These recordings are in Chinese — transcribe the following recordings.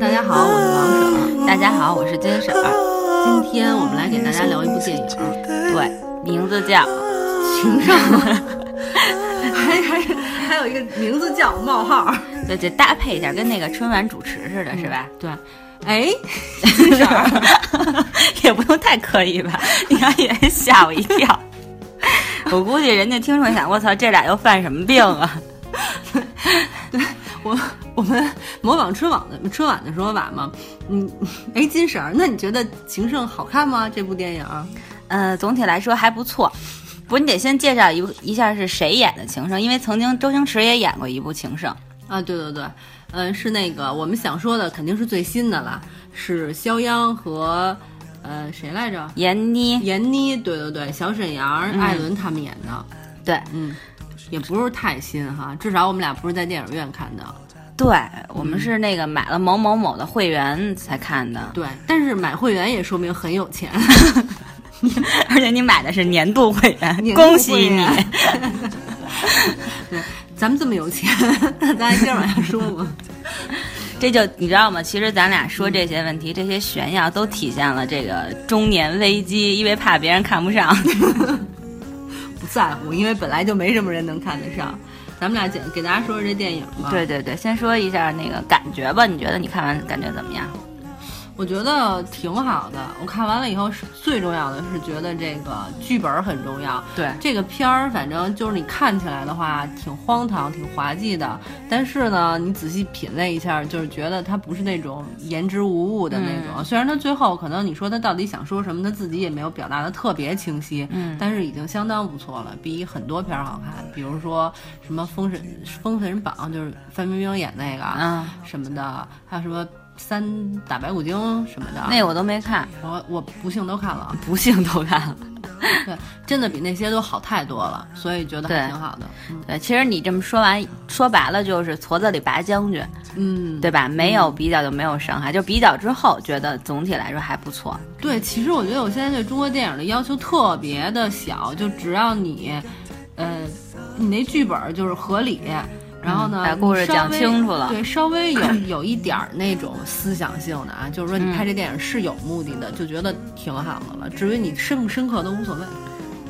大家好，我是王婶儿。大家好，我是金婶儿。今天我们来给大家聊一部电影，对，名字叫《情圣》，还还还有一个名字叫冒号，对，得搭配一下，跟那个春晚主持似的，是吧？对。哎，金婶儿也不用太刻意吧？你看也吓我一跳。我估计人家听众想，我操，这俩又犯什么病啊？对我，我们模仿春晚的春晚的说法嘛。嗯，哎，金婶儿，那你觉得《情圣》好看吗？这部电影？呃，总体来说还不错。不，你得先介绍一一下是谁演的《情圣》，因为曾经周星驰也演过一部《情圣》啊。对对对，嗯，是那个我们想说的肯定是最新的了，是肖央和。呃，谁来着？闫妮，闫妮，对对对，小沈阳、艾伦他们演的，对，嗯，也不是太新哈，至少我们俩不是在电影院看的，对我们是那个买了某某某的会员才看的，对，但是买会员也说明很有钱，而且你买的是年度会员，恭喜你，对，咱们这么有钱，那咱接着往下说吧。这就你知道吗？其实咱俩说这些问题，这些炫耀都体现了这个中年危机，因为怕别人看不上，不在乎，因为本来就没什么人能看得上。咱们俩简给大家说说这电影吧。对对对，先说一下那个感觉吧。你觉得你看完感觉怎么样？我觉得挺好的。我看完了以后，是最重要的是觉得这个剧本很重要。对这个片儿，反正就是你看起来的话，挺荒唐、挺滑稽的。但是呢，你仔细品味一下，就是觉得它不是那种言之无物的那种。虽然他最后可能你说他到底想说什么，他自己也没有表达的特别清晰。嗯，但是已经相当不错了，比很多片儿好看。比如说什么《封神封神榜》，就是范冰冰演那个啊什么的，还有什么。三打白骨精什么的，那我都没看，我我不幸都看了，不幸都看了，对，真的比那些都好太多了，所以觉得还挺好的。对，其实你这么说完，说白了就是矬子里拔将军，嗯，对吧？没有比较就没有伤害，就比较之后觉得总体来说还不错。对，其实我觉得我现在对中国电影的要求特别的小，就只要你，呃，你那剧本就是合理。然后呢，把故事讲清楚了，对，稍微有 有一点儿那种思想性的啊，就是说你拍这电影是有目的的，就觉得挺好的了。至于你深不深刻都无所谓。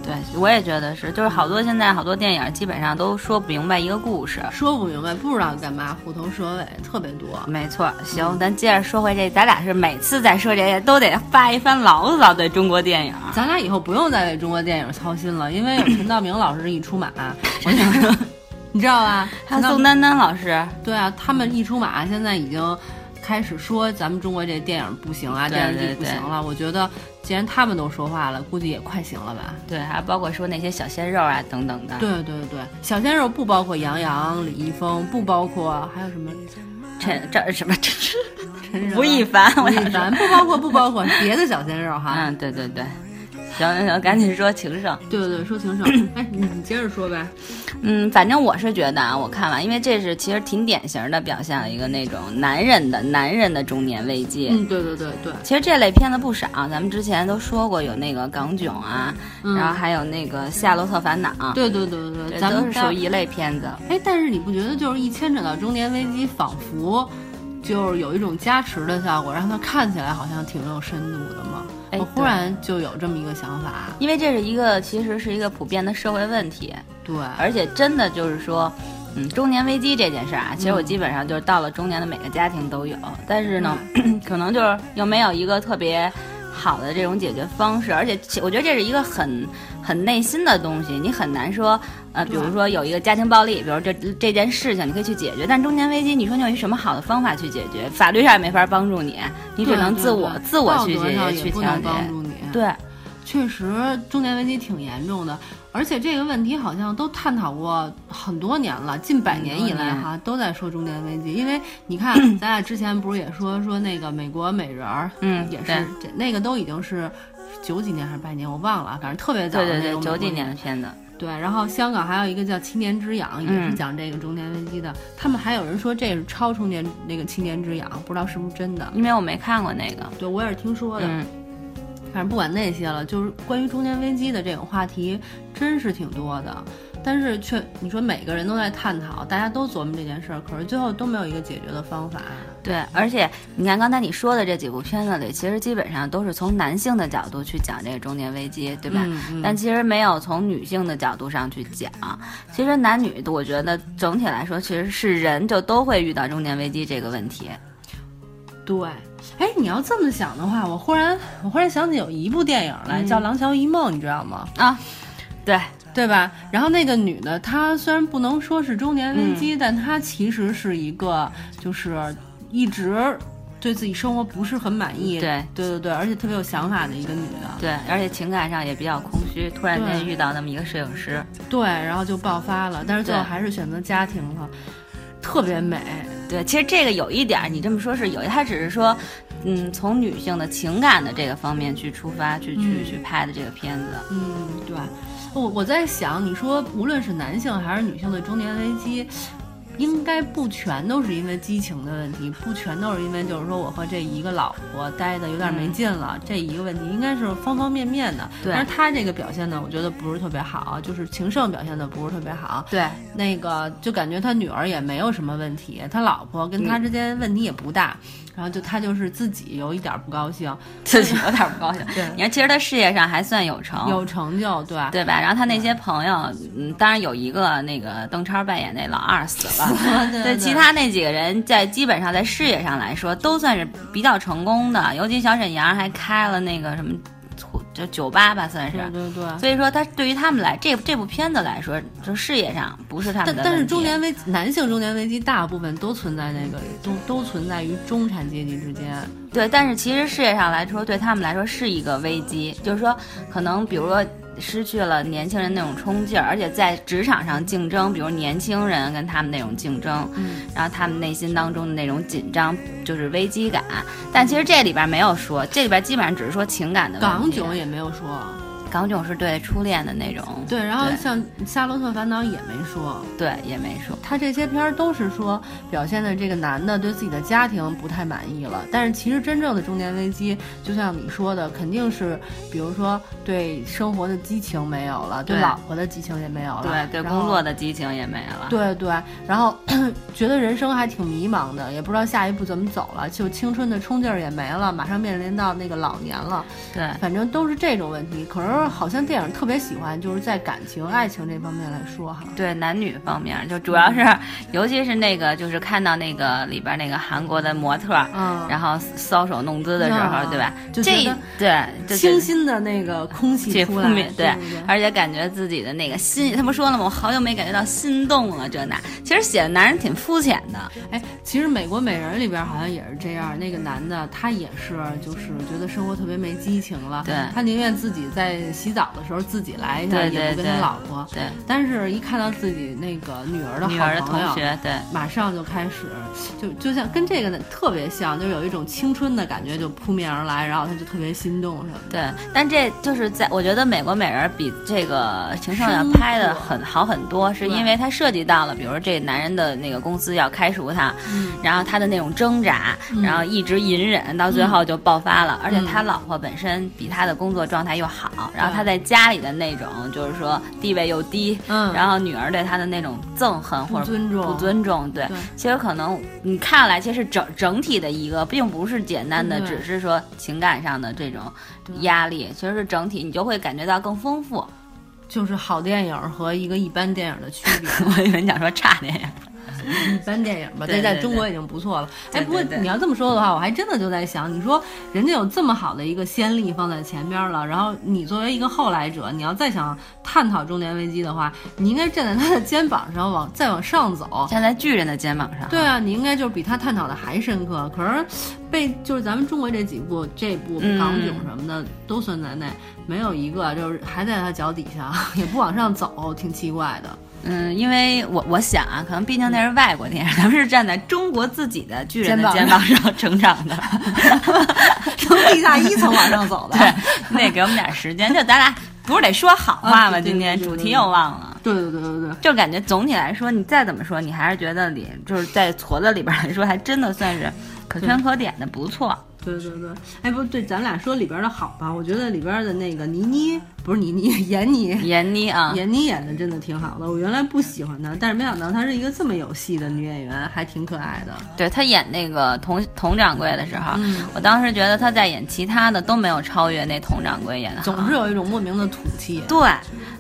对，我也觉得是，就是好多现在好多电影基本上都说不明白一个故事，说不明白，不知道干嘛，虎头蛇尾特别多。没错，行，咱接着说回这，咱俩是每次在说这些都得发一番牢骚，对中国电影。咱俩以后不用再为中国电影操心了，因为有陈道明老师一出马，我想说。你知道吧？还有宋丹丹老师，对啊，他们一出马，现在已经开始说咱们中国这电影不行啊，电视剧不行了。我觉得既然他们都说话了，估计也快行了吧？对，还包括说那些小鲜肉啊等等的。对对对，小鲜肉不包括杨洋、李易峰，不包括还有什么陈这什么陈陈吴亦凡，吴亦凡不包括不包括别的小鲜肉哈。嗯，对对对。行行行，赶紧说情圣。对对对，说情圣。哎，你你接着说呗。嗯，反正我是觉得啊，我看完，因为这是其实挺典型的表现了一个那种男人的男人的中年危机。嗯，对对对对。其实这类片子不少，咱们之前都说过，有那个港囧啊，然后还有那个《夏洛特烦恼》。对对对对对，咱们都是属于一类片子。哎，但是你不觉得就是一牵扯到中年危机，仿佛就是有一种加持的效果，让它看起来好像挺有深度的嘛？我忽然就有这么一个想法，因为这是一个其实是一个普遍的社会问题，对，而且真的就是说，嗯，中年危机这件事儿啊，其实我基本上就是到了中年的每个家庭都有，但是呢，可能就是又没有一个特别好的这种解决方式，而且我觉得这是一个很很内心的东西，你很难说，呃，比如说有一个家庭暴力，比如这这件事情你可以去解决，但中年危机，你说你有一什么好的方法去解决？法律上也没法帮助你，你只能自我自我去解决去调节。对，确实中年危机挺严重的，而且这个问题好像都探讨过很多年了，近百年以来哈都在说中年危机。因为你看，咱俩之前不是也说说那个美国美人儿，嗯，也是这那个都已经是九几年还是百年，我忘了，反正特别早的那种九几年的片子。对，然后香港还有一个叫《七年之痒》，也是讲这个中年危机的。他们还有人说这是超中年那个七年之痒，不知道是不是真的，因为我没看过那个。对，我也是听说的。反正不管那些了，就是关于中年危机的这种话题，真是挺多的。但是却你说每个人都在探讨，大家都琢磨这件事儿，可是最后都没有一个解决的方法。对，而且你看刚才你说的这几部片子里，其实基本上都是从男性的角度去讲这个中年危机，对吧？嗯嗯但其实没有从女性的角度上去讲。其实男女，我觉得整体来说，其实是人就都会遇到中年危机这个问题。对，哎，你要这么想的话，我忽然我忽然想起有一部电影来，叫《廊桥遗梦》，你知道吗？啊，对，对吧？然后那个女的，她虽然不能说是中年危机，但她其实是一个就是一直对自己生活不是很满意，对。对对对，而且特别有想法的一个女的，对，而且情感上也比较空虚，突然间遇到那么一个摄影师，对，然后就爆发了，但是最后还是选择家庭了，特别美。对，其实这个有一点儿，你这么说是有，他只是说，嗯，从女性的情感的这个方面去出发，去去嗯。去拍的这个片子。嗯，对，我我在想，你说无论是男性还是女性的中年危机，应该不全都是因为激情的问题，不全都是因为就是说我和这一个老婆待的有点没劲了，这一个问题应该是方方面面的。对。但是他这个表现呢，我觉得不是特别好，就是情圣表现的不是特别好。对，那个就感觉他女儿也没有什么问题，他老婆跟他之间问题也不大，然后就他就是自己有一点不高兴，自己有点不高兴。对你看，其实他事业上还算有成，有成就，对对吧？然后他那些朋友，嗯，当然有一个那个邓超扮演那老二死了，对对，其他那几个人在基本上在事业上来说都算是比较成功的，尤其小沈阳还开了那个什么，就酒吧吧，算是。对对对。所以说，他对于他们来，这这部片子来说，就事业上不是他们的但。但是中年危男性中年危机大部分都存在那个都都存在于中产阶级之间。对，但是其实事业上来说，对他们来说是一个危机，就是说，可能比如说失去了年轻人那种冲劲儿，而且在职场上竞争，比如年轻人跟他们那种竞争，嗯，然后他们内心当中的那种紧张，就是危机感。但其实这里边没有说，这里边基本上只是说情感的问题。港囧也没有说，港囧是对初恋的那种，对，然后像《夏洛特烦恼》也没说。对也没说。他这些片儿都是说表现的这个男的对自己的家庭不太满意了，但是其实真正的中年危机，就像你说的，肯定是比如说对生活的激情没有了，对对老婆的激情也没有了，对对，工作的激情也没了。对对，然后觉得人生还挺迷茫的，也不知道下一步怎么走了，就青春的冲劲儿也没了，马上面临到那个老年了，对反正都是这种问题。可是好像电影特别喜欢就是在感情、爱情这方面来说哈。对男女方面，就主要是，尤其是那个，就是看到那个里边那个韩国的模特，嗯，然后搔首弄姿的时候，啊对吧？这就觉得对，就清新的那个空气这出来，负对，而且感觉自己的那个心，他不说了吗？我好久没感觉到心动了，这那。其实写的男人挺肤浅的，哎，其实《美国美人》里边好像也是这样，那个男的他也是，就是觉得生活特别没激情了，对他宁愿自己在洗澡的时候自己来一下，对也不跟他老婆。对但是，一看到自己那个女儿的女儿的好朋友，同学，对马上就开始，就就像跟这个呢特别像，就有一种青春的感觉就扑面而来，然后他就特别心动什么的。对。但这就是在我觉得《美国美人》比这个《情圣》要拍的很好很多，是因为它涉及到了，比如说这男人的那个公司要开除他，嗯然后他的那种挣扎，嗯然后一直隐忍，到最后就爆发了。而且嗯他老婆本身比他的工作状态又好，然后他在家里的那种就是说地位又低，嗯，然后女儿对他的那种憎恨或者不尊重，不尊重，对，对其实可能你看来，其实整整体的一个，并不是简单的，只是说情感上的这种压力，其实是整体，你就会感觉到更丰富。就是好电影和一个一般电影的区别。我以为你想说差电影，一般电影吧，对对这在中国已经不错了。哎，不过你要这么说的话，我还真的就在想，你说人家有这么好的一个先例放在前边了，然后你作为一个后来者，你要再想探讨中年危机的话，你应该站在他的肩膀上往再往上走。站在巨人的肩膀上。对啊，你应该就是比他探讨的还深刻。可是被就是咱们中国这几部这部嗯港囧什么的、都算在内，没有一个就是还在他脚底下，也不往上走，挺奇怪的。嗯，因为我我想啊，可能毕竟那是外国电影，咱们是站在中国自己的巨人的肩肩膀上成长的。从地下一层往上走的。对，你得给我们点时间。就咱俩不是得说好话吗？今天主题又忘了。对对对对对。就感觉总体来说，你再怎么说，你还是觉得里就是在矬子里边来说，还真的算是可圈可点的，不错。对对对，哎，不对，咱俩说里边的好吧？我觉得里边的那个倪妮不是倪妮，闫妮，闫妮啊，闫妮演的真的挺好的。我原来不喜欢她，但是没想到她是一个这么有戏的女演员，还挺可爱的。对她演那个佟佟掌柜的时候，我当时觉得她在演其他的都没有超越那佟掌柜演的，总是有一种莫名的土气。对，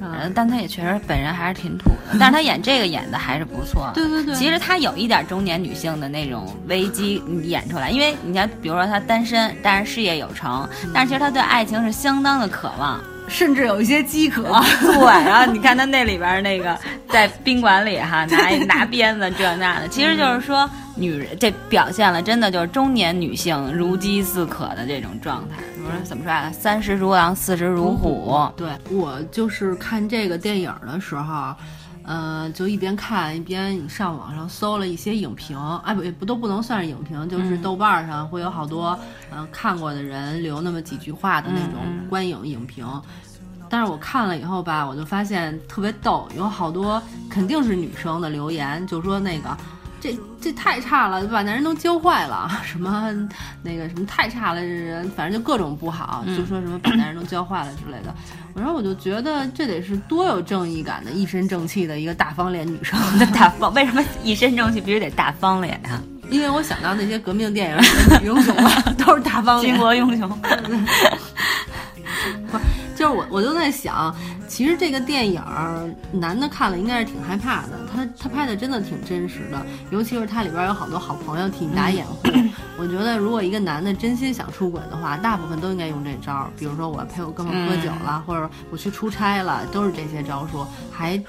嗯，但她也确实本人还是挺土的，但是她演这个演的还是不错。对对对，其实她有一点中年女性的那种危机演出来，因为你看，比如说她单身，但是事业有成，但是其实他对爱情是相当的渴望。甚至有一些饥渴，对。然后你看他那里边那个在宾馆里哈拿拿鞭子这那的，其实就是说女人这表现了真的就是中年女性如饥似渴的这种状态。不是怎么说啊？三十如狼，四十如虎。对我就是看这个电影的时候，呃，就一边看一边上网上搜了一些影评，哎不不都不能算是影评，就是豆瓣上会有好多嗯看过的人留那么几句话的那种观影影评。但是我看了以后吧，我就发现特别逗，有好多肯定是女生的留言，就说那个这这太差了，把男人都教坏了，什么那个什么太差了，这人反正就各种不好，就说什么把男人都教坏了之类的。我说我就觉得这得是多有正义感的、一身正气的一个大方脸女生。大方？为什么一身正气必须得大方脸呀？因为我想到那些革命电影 英雄啊，都是大方脸，巾帼英雄。不。就是我，我就在想，其实这个电影男的看了应该是挺害怕的。他他拍的真的挺真实的，尤其是他里边有好多好朋友替你打掩护。我觉得如果一个男的真心想出轨的话，大部分都应该用这招。比如说我陪我哥们喝酒了，或者我去出差了，都是这些招数，还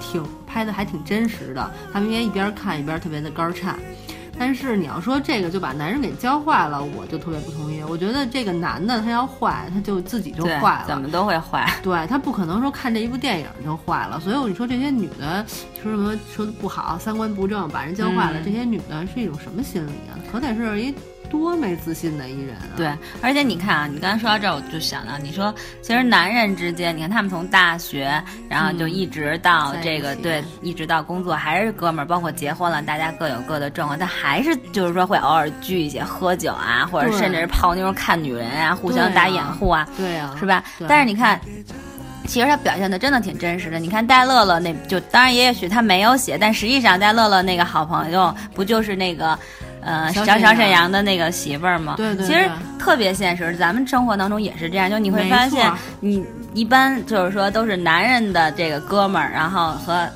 挺拍的还挺真实的。他们应该一边看一边特别的肝颤。但是你要说这个就把男人给教坏了，我就特别不同意。我觉得这个男的他要坏，他就自己就坏了，怎么都会坏。对他不可能说看这一部电影就坏了。所以你说这些女的说什么说的不好，三观不正，把人教坏了，这些女的是一种什么心理啊？可得是一。多没自信的一人啊！对，而且你看啊，你刚才说到这儿，我就想到，你说其实男人之间，你看他们从大学，然后就一直到这个，对，一直到工作还是哥们儿，包括结婚了，大家各有各的状况，但还是就是说会偶尔聚一些喝酒啊，或者甚至是泡妞看女人啊，互相打掩护啊，对啊，是吧？但是你看，其实他表现的真的挺真实的。你看戴乐乐那就，当然也许他没有写，但实际上戴乐乐那个好朋友不就是那个。呃，小小沈阳的那个媳妇儿嘛，对对，其实特别现实。咱们生活当中也是这样，就你会发现，你一般就是说都是男人的这个哥们儿，然后和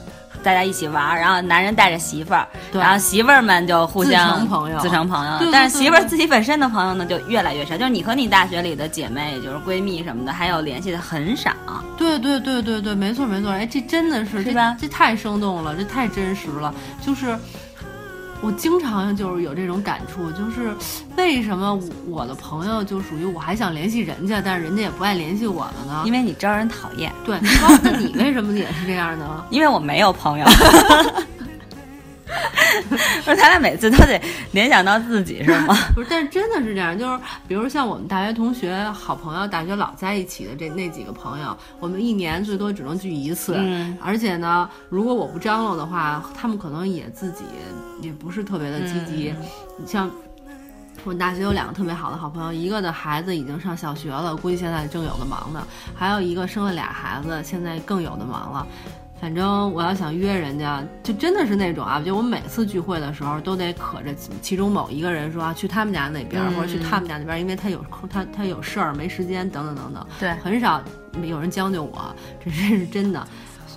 大家一起玩儿，然后男人带着媳妇儿，然后媳妇儿们就互相自成朋友，自成朋友。但是媳妇儿自己本身的朋友呢，就越来越少。就是你和你大学里的姐妹，就是闺蜜什么的，还有联系的很少。对对对对对，没错没错。哎，这真的是，是吧？这太生动了，这太真实了，就是。我经常就是有这种感触，就是为什么我的朋友就属于我还想联系人家，但是人家也不爱联系我了呢？因为你招人讨厌。对，那你为什么也是这样呢？因为我没有朋友。不是，咱俩每次都得联想到自己，是吗？不是，但是真的是这样，就是比如像我们大学同学、好朋友，大学老在一起的这那几个朋友，我们一年最多只能聚一次。嗯。而且呢，如果我不张罗的话，他们可能也自己也不是特别的积极。你像我们大学有两个特别好的好朋友，一个的孩子已经上小学了，估计现在正有的忙呢；还有一个生了俩孩子，现在更有的忙了。反正我要想约人家，就真的是那种啊，就我每次聚会的时候都得可着其中某一个人说啊，去他们家那边，或者去他们家那边，因为他有空，他他有事儿没时间，等等等等。对，很少有人将就我，这这是真的。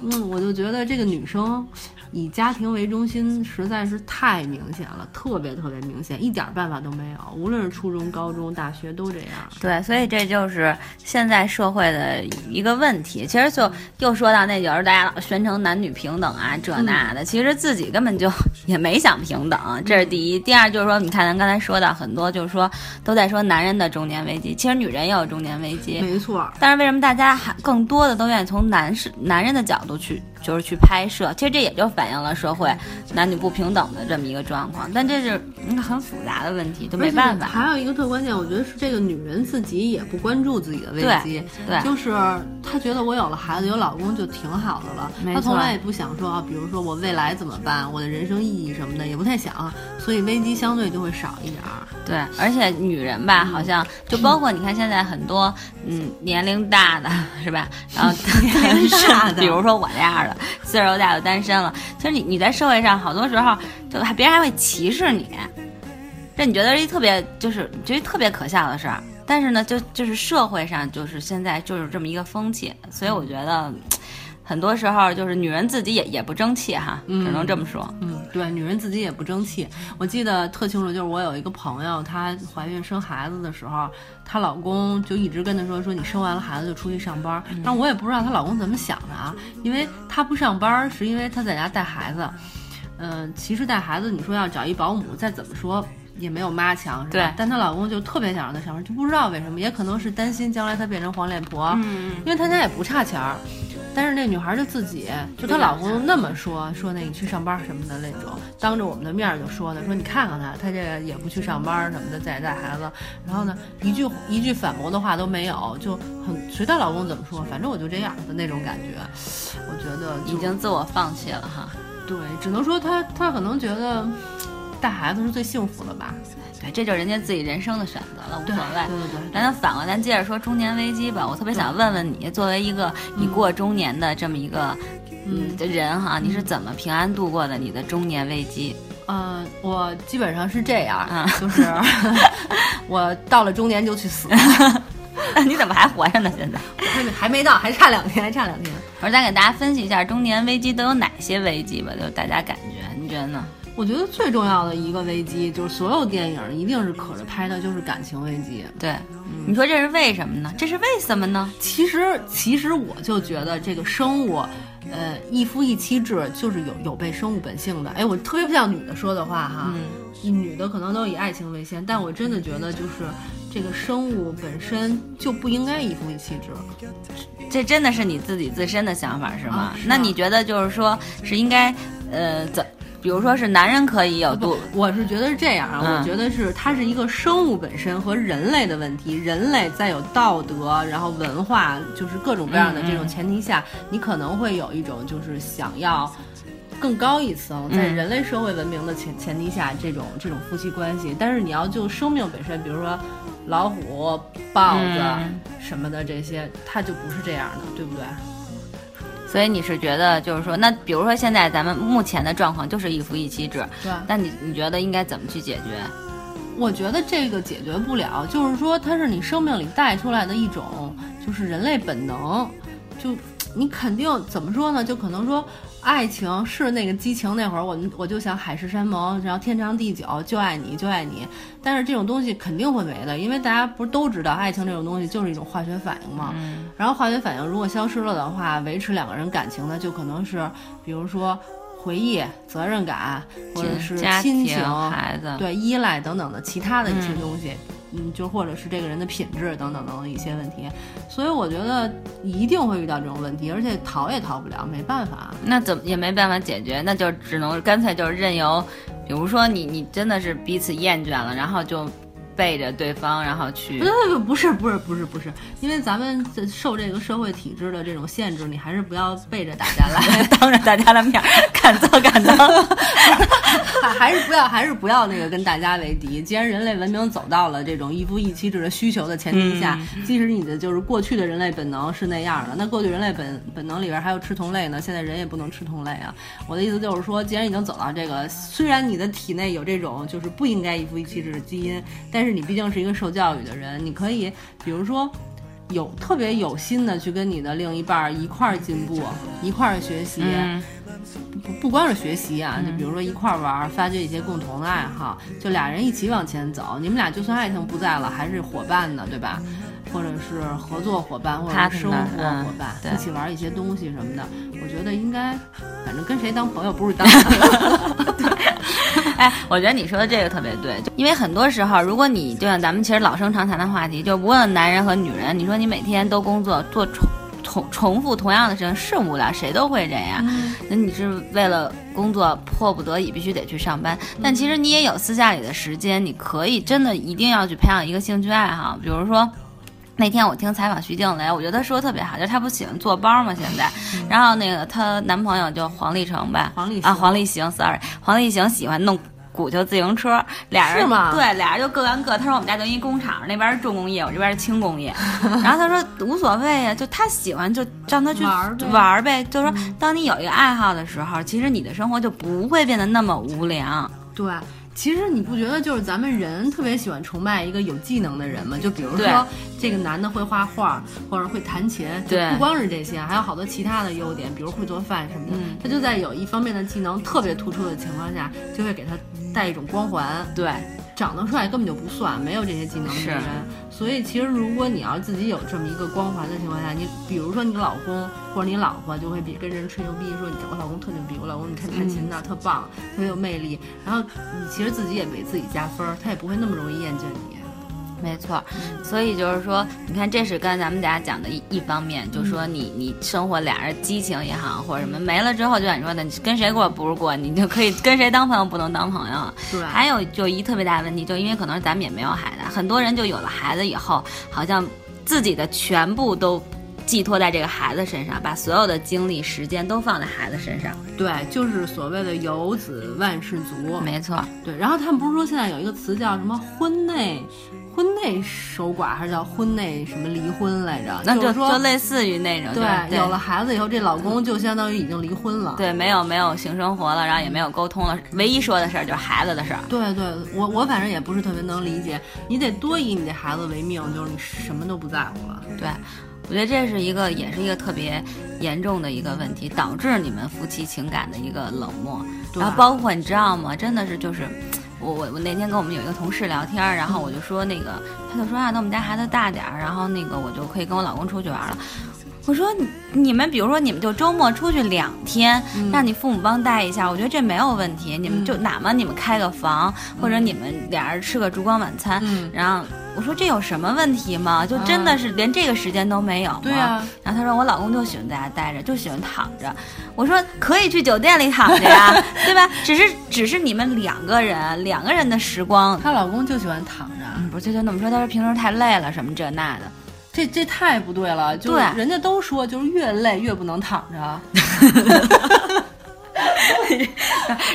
嗯，我就觉得这个女生。以家庭为中心实在是太明显了，特别特别明显，一点办法都没有。无论是初中、高中、大学都这样。对，所以这就是现在社会的一个问题。其实就又说到那，有时候大家老宣称男女平等啊，这那的，其实自己根本就 也没想平等。这是第一。第二就是说，你看咱刚才说到很多，就是说都在说男人的中年危机，其实女人也有中年危机。没错。但是为什么大家还更多的都愿意从男士、男人的角度去？就是去拍摄，其实这也就反映了社会男女不平等的这么一个状况，但这是一个很复杂的问题，就没办法。还有一个特关键，我觉得是这个女人自己也不关注自己的危机，对，就是她觉得我有了孩子有老公就挺好的了，她从来也不想说啊，比如说我未来怎么办，我的人生意义什么的也不太想，所以危机相对就会少一点儿。对，而且女人吧，好像就包括你看现在很多嗯年龄大的是吧，然后 年龄大的，比如说我这样岁数大就单身了，其实你你在社会上好多时候就还别人还会歧视你。这你觉得是一特别就是觉得特别可笑的事儿，但是呢，就就是社会上就是现在就是这么一个风气，所以我觉得很多时候就是女人自己也也不争气哈，只能这么说。嗯，对，女人自己也不争气。我记得特清楚，就是我有一个朋友，她怀孕生孩子的时候，她老公就一直跟她说说你生完了孩子就出去上班，但我也不知道她老公怎么想的啊，因为她不上班是因为她在家带孩子。嗯，其实带孩子你说要找一保姆，再怎么说。也没有妈强，是吧？但她老公就特别想让她上班，就不知道为什么，也可能是担心将来她变成黄脸婆，嗯，因为她家也不差钱儿。但是那女孩就自己，就她老公那么说，说那你去上班什么的那种，当着我们的面就说的，说你看看她，她这个也不去上班什么的，在家带孩子，然后呢，一句一句反驳的话都没有，就很随她老公怎么说，反正我就这样的那种感觉。我觉得已经自我放弃了哈。对，只能说她她可能觉得。带孩子是最幸福的吧？对，这就是人家自己人生的选择了，无所谓。对对对。咱反过，咱接着说中年危机吧。我特别想问问你，作为一个已过中年的这么一个嗯的人哈，你是怎么平安度过的你的中年危机？嗯，我基本上是这样，就是 我到了中年就去死。你怎么还活着呢？现在还没还没到，还差两天，还差两天。我说，咱给大家分析一下中年危机都有哪些危机吧，就大家感觉，你觉得呢？我觉得最重要的一个危机，就是所有电影一定是可着拍的，就是感情危机。对，你说这是为什么呢？这是为什么呢？其实，其实我就觉得这个生物，呃，一夫一妻制就是有有悖生物本性的。哎，我特别不像女的说的话哈，女的可能都以爱情为先，但我真的觉得就是这个生物本身就不应该一夫一妻制。这真的是你自己自身的想法是吗？那你觉得就是说是应该，呃，怎？比如说是男人可以有度，我是觉得是这样啊，我觉得是它是一个生物本身和人类的问题，人类在有道德，然后文化，就是各种各样的这种前提下，你可能会有一种就是想要更高一层，在人类社会文明的前前提下，这种这种夫妻关系。但是你要就生命本身，比如说老虎、豹子什么的这些，它就不是这样的，对不对？所以你是觉得，就是说，那比如说现在咱们目前的状况就是一夫一妻制，对。那你你觉得应该怎么去解决？我觉得这个解决不了，就是说它是你生命里带出来的一种，就是人类本能，就你肯定怎么说呢？就可能说。爱情是那个激情，那会儿我我就想海誓山盟，然后天长地久，就爱你，就爱你。但是这种东西肯定会没的，因为大家不是都知道，爱情这种东西就是一种化学反应嘛。然后化学反应如果消失了的话，维持两个人感情的就可能是，比如说回忆、责任感，或者是亲情、孩子，对依赖等等的其他的一些东西。嗯，就或者是这个人的品质等等等等一些问题，所以我觉得一定会遇到这种问题，而且逃也逃不了，没办法。那怎么也没办法解决，那就只能干脆就是任由，比如说你你真的是彼此厌倦了，然后就。背着对方，然后去？不不是不是不是不是，因为咱们受这个社会体制的这种限制，你还是不要背着大家来，当着大家的面敢做敢当，还是不要还是不要那个跟大家为敌。既然人类文明走到了这种一夫一妻制的需求的前提下，即使你的就是过去的人类本能是那样的，那过去人类本本能里边还有吃同类呢，现在人也不能吃同类啊。我的意思就是说，既然已经走到这个，虽然你的体内有这种就是不应该一夫一妻制的基因，但是。你毕竟是一个受教育的人，你可以，比如说，有特别有心的去跟你的另一半一块儿进步，一块儿学习，不不光是学习啊，就比如说一块儿玩，发掘一些共同的爱好，就俩人一起往前走。你们俩就算爱情不在了，还是伙伴呢，对吧？或者是合作伙伴，或者是生活伙伴，一起玩一些东西什么的。我觉得应该，反正跟谁当朋友不是当朋友。哎，我觉得你说的这个特别对，因为很多时候，如果你就像咱们其实老生常谈的话题，就无论男人和女人，你说你每天都工作做重复同样的事情是无聊，谁都会这样。那你是为了工作迫不得已必须得去上班，但其实你也有私下里的时间，你可以真的一定要去培养一个兴趣爱好，比如说。那天我听采访徐静蕾，我觉得她说的特别好，就是她不喜欢做包嘛？现在，然后那个她男朋友就黄立成吧，黄立啊，黄立行，sorry，黄立行喜欢弄。古球自行车，俩人是吗对，俩人就各干各。他说我们家就一工厂，那边是重工业，我这边是轻工业。然后他说无所谓呀，就他喜欢就让他去玩儿呗玩儿呗。就说当你有一个爱好的时候，其实你的生活就不会变得那么无聊。对，其实你不觉得就是咱们人特别喜欢崇拜一个有技能的人吗？就比如说这个男的会画画，或者会弹琴，就对不光是这些，还有好多其他的优点，比如会做饭什么的。嗯他就在有一方面的技能特别突出的情况下，就会给他带一种光环。对，长得帅根本就不算，没有这些技能的是人。所以其实如果你要自己有这么一个光环的情况下，你比如说你老公或者你老婆就会比跟人吹牛逼说你我老公特牛逼，我老公你看弹琴的、特棒，特别有魅力。然后你其实自己也给自己加分儿，他也不会那么容易厌倦你。没错，所以就是说，你看，这是刚才咱们大家讲的一一方面，就是说你你生活俩人激情也好，或者什么没了之后，就像你说的，你跟谁过不是过，你就可以跟谁当朋友不能当朋友了。对还有就一特别大的问题，就因为可能咱们也没有孩子，很多人就有了孩子以后，好像自己的全部都寄托在这个孩子身上，把所有的精力、时间都放在孩子身上。对，就是所谓的有子万事足。没错，对，然后他们不是说现在有一个词叫什么婚内婚内守寡，还是叫婚内什么离婚来着？那就说就类似于那种，对就是有了孩子以后，这老公就相当于已经离婚了。对，没有没有性生活了，然后也没有沟通了，唯一说的事儿就是孩子的事儿。对对，我我反正也不是特别能理解，你得多以你这孩子为命，就是你什么都不在乎了。对，我觉得这是一个，也是一个特别严重的一个问题，导致你们夫妻情感的一个冷漠。然后包括你知道吗？真的是就是，我我我那天跟我们有一个同事聊天儿，然后我就说那个，他就说啊，那我们家孩子大点儿，然后那个我就可以跟我老公出去玩了。我说你你们比如说你们就周末出去两天，让你父母帮带一下，我觉得这没有问题。你们就哪怕你们开个房，或者你们俩人吃个烛光晚餐，嗯然后我说这有什么问题吗？就真的是连这个时间都没有吗？对啊然后他说我老公就喜欢在家待着，就喜欢躺着。我说可以去酒店里躺着呀，对吧？只是只是你们两个人两个人的时光。她老公就喜欢躺着，嗯，不是就就那么说，他说平时太累了什么这那的。这这太不对了。就人家都说，就是越累越不能躺着。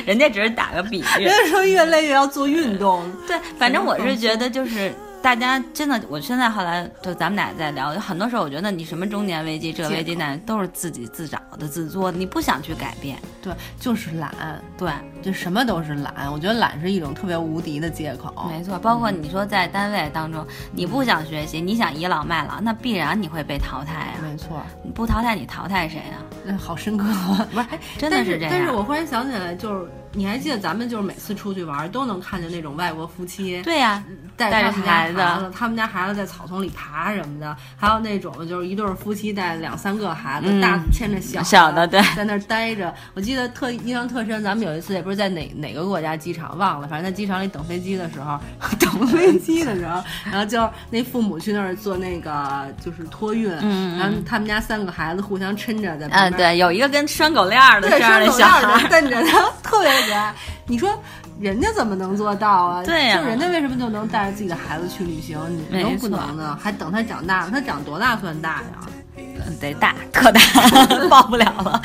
人家只是打个比喻人，家说越累越要做运动。对，反正我是觉得就是大家真的，我现在后来就咱们俩在聊，很多时候我觉得你什么中年危机、这危机那都是自己自找的、自作的，你不想去改变。对，就是懒，对，就什么都是懒。我觉得懒是一种特别无敌的借口。没错，包括你说在单位当中，你不想学习，你想倚老卖老，那必然你会被淘汰啊！没错，你不淘汰，你淘汰谁啊？那好深刻啊。不是，真的是这样。但是我忽然想起来，就是你还记得咱们就是每次出去玩都能看见那种外国夫妻对呀、带带着他们家孩子。子，他们家孩子在草丛里爬什么的，还有那种就是一对儿夫妻带两三个孩子，嗯大牵着小小的对。在那儿待着。我记得特印象特深，咱们有一次也不是在哪哪个国家机场忘了，反正在机场里等飞机的时候，等飞机的时候，然后就那父母去那儿做那个就是托运，然后他们家三个孩子互相抻着在旁嗯，对，有一个跟拴狗链儿的对，这样的手小孩儿，的瞪着他，特别可爱。你说人家怎么能做到啊？对呀就人家为什么就能带着自己的孩子去旅行，你没都不能呢？还等他长大，他长多大算大呀？嗯得大，特大，抱不了了。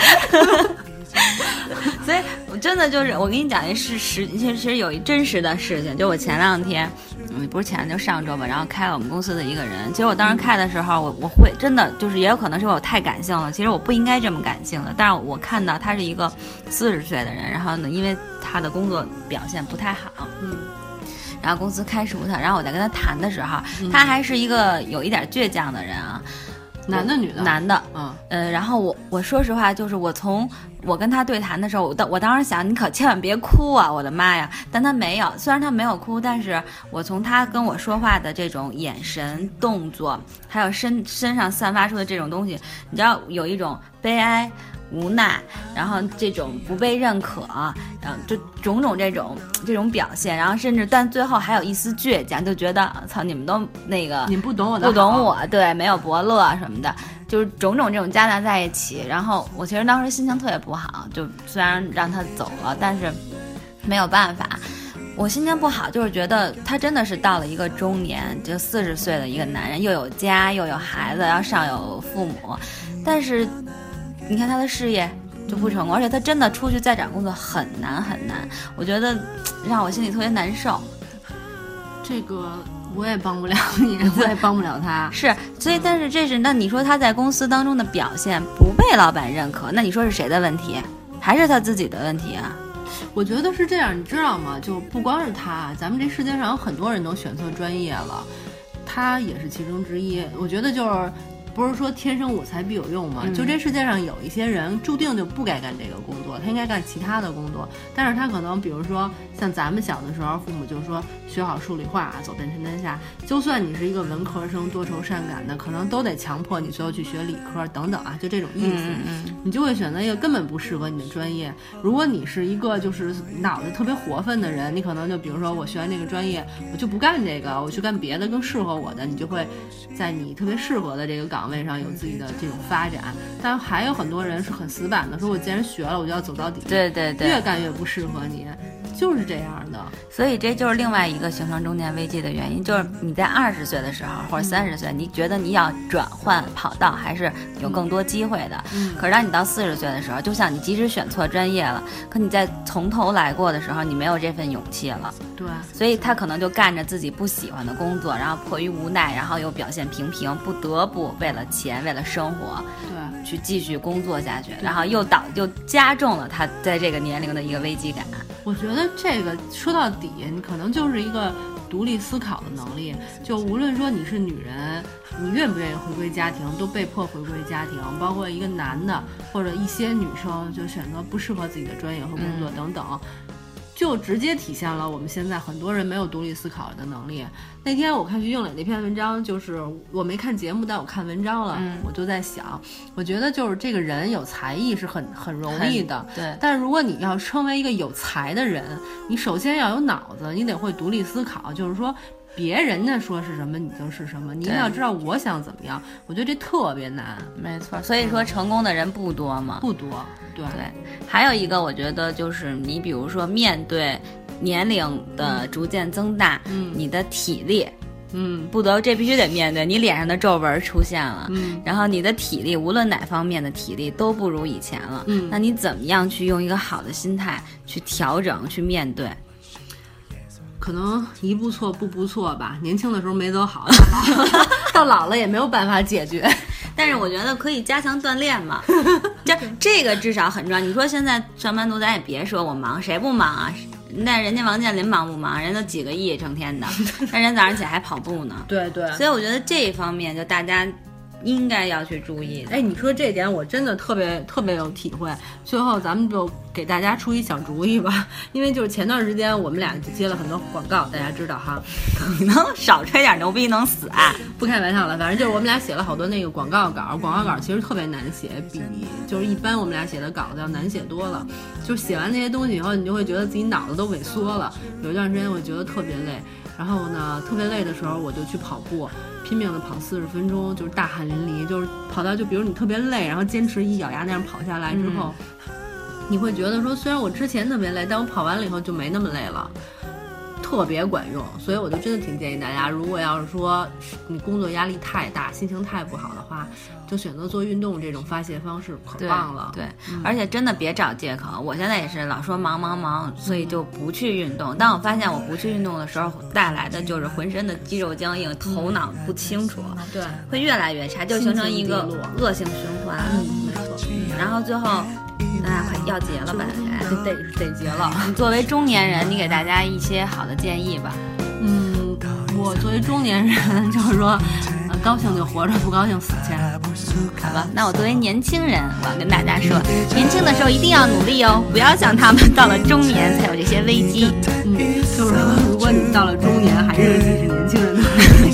所以，我真的就是，我跟你讲一事实，其实有一真实的事情，就我前两天，嗯，不是前，就上周吧，然后开了我们公司的一个人。其实我当时开的时候，我我会真的就是，也有可能是我太感性了，其实我不应该这么感性的。但是我看到他是一个四十岁的人，然后呢，因为他的工作表现不太好，嗯，然后公司开除他，然后我在跟他谈的时候，他还是一个有一点倔强的人啊，男的女的？男的，嗯，呃，然后我我说实话，就是我从我跟他对谈的时候，我当我当时想，你可千万别哭啊，我的妈呀！但他没有，虽然他没有哭，但是我从他跟我说话的这种眼神、动作，还有身身上散发出的这种东西，你知道有一种悲哀。无奈，然后这种不被认可，然后就种种这种这种表现，然后甚至但最后还有一丝倔强，就觉得操你们都那个你们不懂我的，不懂。我，对，没有伯乐什么的，就是种种这种夹杂在一起。然后我其实当时心情特别不好，就虽然让他走了，但是没有办法。我心情不好，就是觉得他真的是到了一个中年，就四十岁的一个男人，又有家又有孩子，然后上有父母，但是你看他的事业就不成功，而且他真的出去再找工作很难很难，我觉得 让我心里特别难受。这个我也帮不了你，我也帮不了他。是，所以但是这是那你说他在公司当中的表现不被老板认可，那你说是谁的问题？还是他自己的问题啊？我觉得是这样，你知道吗？就不光是他，咱们这世界上有很多人都选错专业了，他也是其中之一。我觉得就是。不是说天生我材必有用吗？就这世界上有一些人注定就不该干这个工作，他应该干其他的工作。但是他可能，比如说像咱们小的时候，父母就说学好数理化，走遍天天下。就算你是一个文科生，多愁善感的，可能都得强迫你最后去学理科等等啊，就这种意思。你就会选择一个根本不适合你的专业。如果你是一个就是脑子特别活泛的人，你可能就比如说我学完这个专业，我就不干这个，我去干别的更适合我的。你就会在你特别适合的这个岗。位上有自己的这种发展，但还有很多人是很死板的，说我既然学了，我就要走到底。对对对，越干越不适合你，就是这样的。所以这就是另外一个形成中年危机的原因，就是你在二十岁的时候或者三十岁，你觉得你要转换跑道，还是有更多机会的。嗯。可是当你到四十岁的时候，就像你即使选错专业了，可你在从头来过的时候，你没有这份勇气了。对。所以他可能就干着自己不喜欢的工作，然后迫于无奈，然后又表现平平，不得不为了钱，为了生活，对，去继续工作下去，然后又导又加重了他在这个年龄的一个危机感。我觉得这个说到底，你可能就是一个独立思考的能力。就无论说你是女人，你愿不愿意回归家庭，都被迫回归家庭；包括一个男的，或者一些女生就选择不适合自己的专业和工作等等。就直接体现了我们现在很多人没有独立思考的能力。那天我看徐静蕾那篇文章，就是我没看节目，但我看文章了，我就在想，我觉得就是这个人有才艺是很很容易的，对。但是如果你要成为一个有才的人，你首先要有脑子，你得会独立思考，就是说。别人家说是什么，你就是什么。你一定要知道我想怎么样。我觉得这特别难。没错，所以说成功的人不多嘛。不多。对对。还有一个，我觉得就是你，比如说面对年龄的逐渐增大，嗯，你的体力，嗯，不得这必须得面对。你脸上的皱纹出现了，嗯，然后你的体力，无论哪方面的体力都不如以前了，嗯，那你怎么样去用一个好的心态去调整、去面对？可能一步错步步错吧，年轻的时候没走好，到老了也没有办法解决。但是我觉得可以加强锻炼嘛，这这个至少很重要。你说现在上班族，咱也别说我忙，谁不忙啊？那人家王健林忙不忙？人都几个亿成天的，那人早上起来还跑步呢。对对。所以我觉得这一方面就大家。应该要去注意。哎，你说这点我真的特别特别有体会。最后咱们就给大家出一小主意吧，因为就是前段时间我们俩就接了很多广告，大家知道哈。你 能少吹点牛逼能死啊？不开玩笑了，反正就是我们俩写了好多那个广告稿，广告稿其实特别难写，比就是一般我们俩写的稿子要难写多了。就写完那些东西以后，你就会觉得自己脑子都萎缩了。有一段时间我觉得特别累，然后呢，特别累的时候我就去跑步。拼命的跑四十分钟，就是大汗淋漓，就是跑到就比如你特别累，然后坚持一咬牙那样跑下来之后，你会觉得说，虽然我之前特别累，但我跑完了以后就没那么累了。特别管用，所以我就真的挺建议大家，如果要是说你工作压力太大、心情太不好的话，就选择做运动这种发泄方式，可棒了。对，而且真的别找借口。我现在也是老说忙忙忙，所以就不去运动。当我发现我不去运动的时候，带来的就是浑身的肌肉僵硬，头脑不清楚，对，会越来越差，就形成一个恶性循环。嗯，没错。然后最后。那快要结了吧？得得结了。作为中年人，你给大家一些好的建议吧。嗯，我作为中年人，就是说，高兴就活着，不高兴死去。好吧，那我作为年轻人，我要跟大家说，年轻的时候一定要努力哦，不要像他们到了中年才有这些危机。嗯，就是说，如果你到了中年还认为自己是年轻人的话，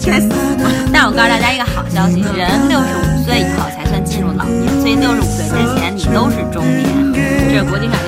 该死。但我告诉大家一个好消息，人六十五岁以后才算进入老年，所以六十五岁之前你都是中年。这是国际上。